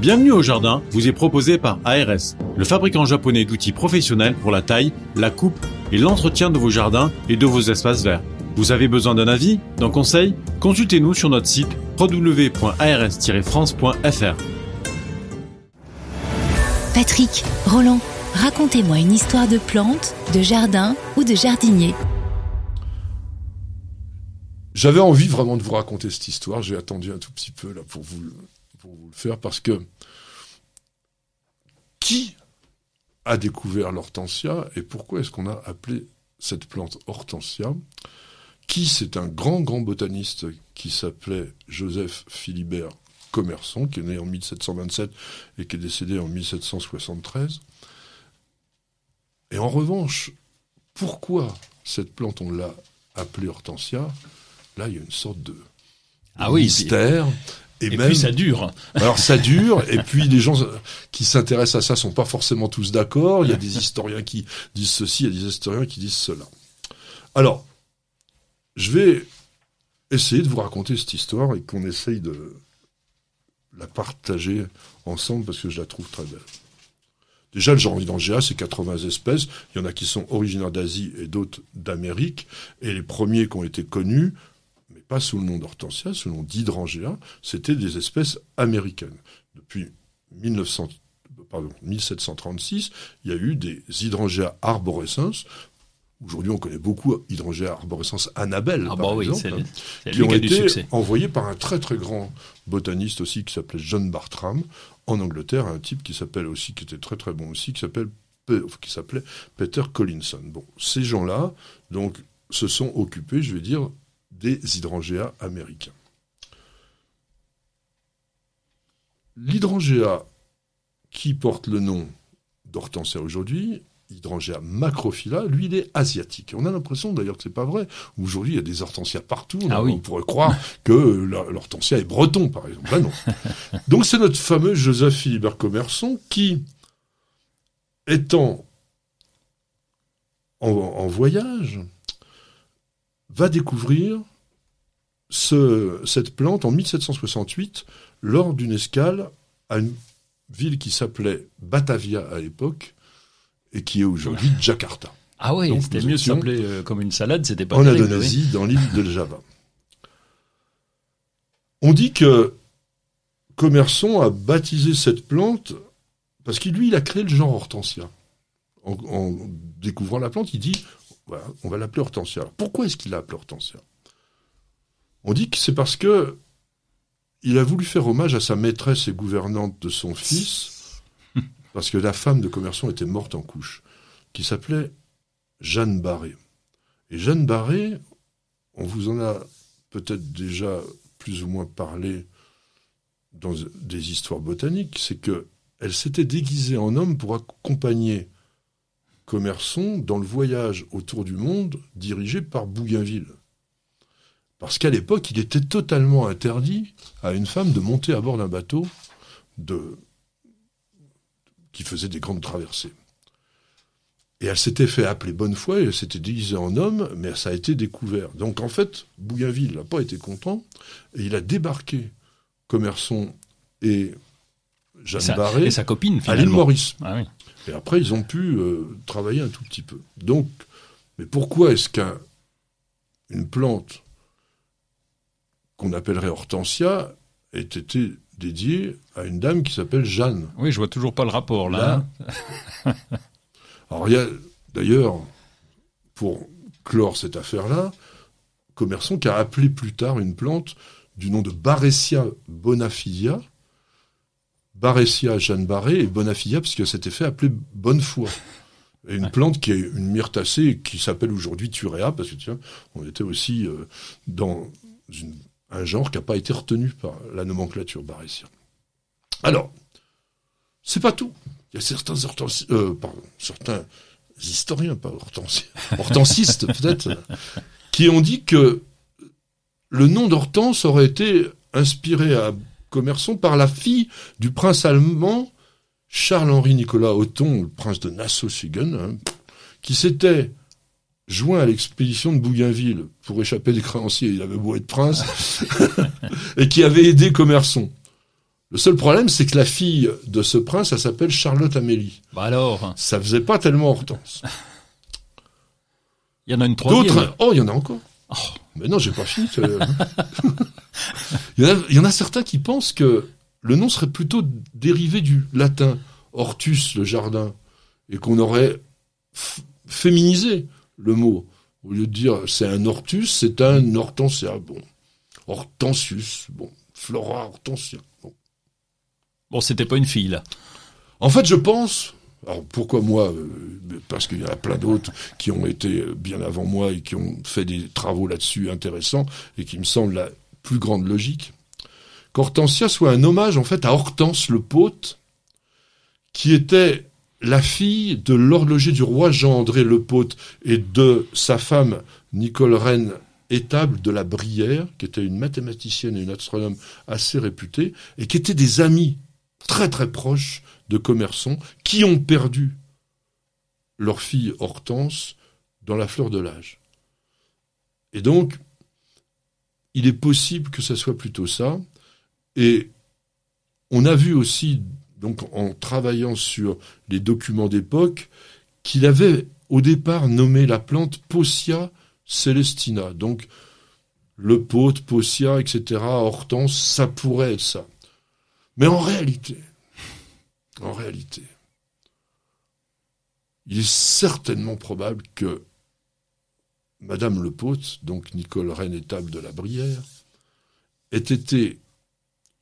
Bienvenue au jardin vous est proposé par ARS, le fabricant japonais d'outils professionnels pour la taille, la coupe et l'entretien de vos jardins et de vos espaces verts. Vous avez besoin d'un avis, d'un conseil? Consultez-nous sur notre site www.ars-france.fr. Patrick, Roland, racontez-moi une histoire de plante, de jardin ou de jardinier. J'avais envie vraiment de vous raconter cette histoire. J'ai attendu un tout petit peu là pour vous, pour vous le faire parce que qui a découvert l'hortensia et pourquoi est-ce qu'on a appelé cette plante hortensia? Qui? C'est un grand grand botaniste qui s'appelait Joseph Philibert Commerson, qui est né en 1727 et qui est décédé en 1773. Et en revanche, pourquoi cette plante on l'a appelée hortensia? Là, il y a une sorte de ah oui, mystère. Et, et puis ça dure. Alors ça dure, et puis les gens qui s'intéressent à ça sont pas forcément tous d'accord. Il y a des historiens qui disent ceci, il y a des historiens qui disent cela. Alors, je vais essayer de vous raconter cette histoire et qu'on essaye de la partager ensemble parce que je la trouve très belle. Déjà, le genre Hydrangea, c'est 80 espèces. Il y en a qui sont originaires d'Asie et d'autres d'Amérique. Et les premiers qui ont été connus, pas sous le nom d'Hortensia, sous le nom d'Hydrangea, c'était des espèces américaines. Depuis 1900, pardon, 1736, il y a eu des Hydrangea arborescens. Aujourd'hui, on connaît beaucoup Hydrangea arborescens Annabelle, ah par bah exemple, qui ont été envoyés par un très très grand botaniste aussi qui s'appelait John Bartram en Angleterre, un type qui s'appelle aussi, qui était très très bon aussi, qui s'appelle qui s'appelait Peter Collinson. Bon, ces gens-là, donc, se sont occupés, je vais dire, des hydrangea américains. L'hydrangea qui porte le nom d'hortensia aujourd'hui, hydrangea macrophylla, lui, il est asiatique. On a l'impression d'ailleurs que c'est pas vrai. Aujourd'hui, il y a des hortensias partout. Ah on, pourrait croire que l'hortensia est breton, par exemple. Ben non. Donc c'est notre fameux Joseph Philibert Commerson qui, étant en, en voyage, va découvrir ce, cette plante en 1768 lors d'une escale à une ville qui s'appelait Batavia à l'époque et qui est aujourd'hui Jakarta. Ah oui, c'était mieux s'appeler euh, comme une salade, c'était pas en terrible, Indonésie, oui. dans l'île de Java. On dit que Commerson a baptisé cette plante parce qu'il lui, il a créé le genre hortensia. En, en découvrant la plante, il dit voilà, on va l'appeler hortensia. Alors, pourquoi est-ce qu'il l'a appelée hortensia? On dit que c'est parce que il a voulu faire hommage à sa maîtresse et gouvernante de son fils, parce que la femme de Commerson était morte en couche, qui s'appelait Jeanne Barré. Et Jeanne Barré, on vous en a peut-être déjà plus ou moins parlé dans des histoires botaniques, c'est que elle s'était déguisée en homme pour accompagner Commerson dans le voyage autour du monde dirigé par Bougainville. Parce qu'à l'époque, il était totalement interdit à une femme de monter à bord d'un bateau de... qui faisait des grandes traversées. Et elle s'était fait appeler Bonnefoy, et elle s'était déguisée en homme, mais ça a été découvert. Donc en fait, Bougainville n'a pas été content, et il a débarqué Commerson et Jeanne sa, Barré et sa copine, à l'île. Maurice. Ah oui. Et après, ils ont pu euh, travailler un tout petit peu. Donc, mais pourquoi est-ce qu'une plante qu'on appellerait hortensia ait été dédiée à une dame qui s'appelle Jeanne Oui, je vois toujours pas le rapport là. Là. Alors, il y a d'ailleurs, pour clore cette affaire-là, Commerson qui a appelé plus tard une plante du nom de Baressia bonafidia, Baressia Jeanne Barré et Bonafidia parce que c'était fait appeler Bonnefoy. Et une plante qui est une myrtacée qui s'appelle aujourd'hui Turea parce que tiens, on était aussi euh, dans une, un genre qui n'a pas été retenu par la nomenclature Baressia. Alors, c'est pas tout. Il y a certains euh, historiens, pas hortensi- hortensistes peut-être, qui ont dit que le nom d'Hortense aurait été inspiré à Commerson par la fille du prince allemand Charles-Henri Nicolas Othon, le prince de Nassau-Siegen, hein, qui s'était joint à l'expédition de Bougainville pour échapper des créanciers, il avait beau être prince, et qui avait aidé Commerson. Le seul problème, c'est que la fille de ce prince, elle s'appelle Charlotte Amélie. Bah alors Ça faisait pas tellement Hortense. Il y en a une troisième. D'autres, oh, il y en a encore. Oh. Mais non, j'ai pas fini. il, y en a, il y en a certains qui pensent que le nom serait plutôt dérivé du latin hortus, le jardin, et qu'on aurait féminisé le mot. Au lieu de dire c'est un hortus, c'est un hortensia. Bon. Hortensius. Bon. Flora hortensia. Bon. Bon, c'était pas une fille, là. En fait, je pense. Alors pourquoi moi euh, Parce qu'il y en a plein d'autres qui ont été bien avant moi et qui ont fait des travaux là-dessus intéressants et qui me semblent la plus grande logique. Qu'Hortensia soit un hommage en fait à Hortense le Pôte, qui était la fille de l'horloger du roi Jean-André Le Pôte et de sa femme Nicole Reine Étable de la Brière, qui était une mathématicienne et une astronome assez réputée, et qui étaient des amis très très proches de commerçants qui ont perdu leur fille Hortense dans la fleur de l'âge. Et donc, il est possible que ce soit plutôt ça. Et on a vu aussi donc en travaillant sur les documents d'époque, qu'il avait au départ nommé la plante Possia celestina. Donc le pote, Possia, etc., Hortense, ça pourrait être ça. Mais en réalité, en réalité, il est certainement probable que Madame le Pote, donc Nicole Reine de la Brière, ait été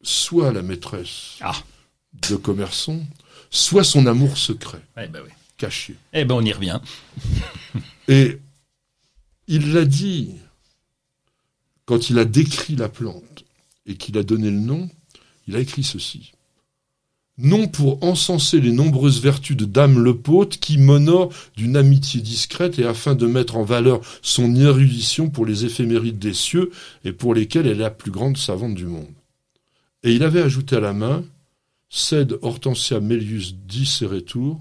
soit la maîtresse ah de commerçant, soit son amour secret, bah oui. caché. Eh ben on y revient. Et il l'a dit quand il a décrit la plante et qu'il a donné le nom, il a écrit ceci. Non pour encenser les nombreuses vertus de Dame Lepôte qui m'honore d'une amitié discrète et afin de mettre en valeur son érudition pour les éphémérides des cieux et pour lesquelles elle est la plus grande savante du monde. Et il avait ajouté à la main Cède Hortensia Melius dit retours,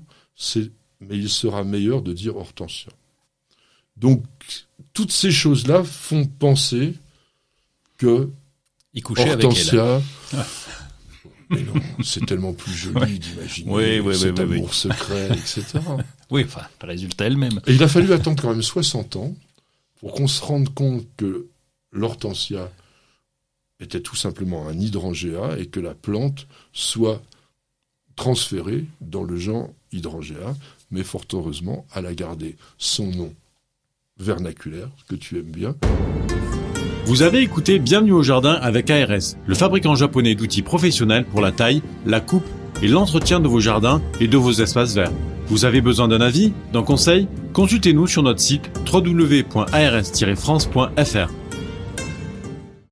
mais il sera meilleur de dire Hortensia. Donc, toutes ces choses-là font penser que Hortensia. mais non, c'est tellement plus joli d'imaginer oui, oui, cet amour secret, etc. Oui, enfin, le résultat elle-même. Et il a fallu attendre quand même 60 ans pour qu'on se rende compte que l'hortensia était tout simplement un hydrangea et que la plante soit transférée dans le genre hydrangea, mais fort heureusement, elle a gardé son nom vernaculaire, que tu aimes bien. Vous avez écouté Bienvenue au jardin avec ARS, le fabricant japonais d'outils professionnels pour la taille, la coupe et l'entretien de vos jardins et de vos espaces verts. Vous avez besoin d'un avis, d'un conseil? Consultez-nous sur notre site www.ars-france.fr.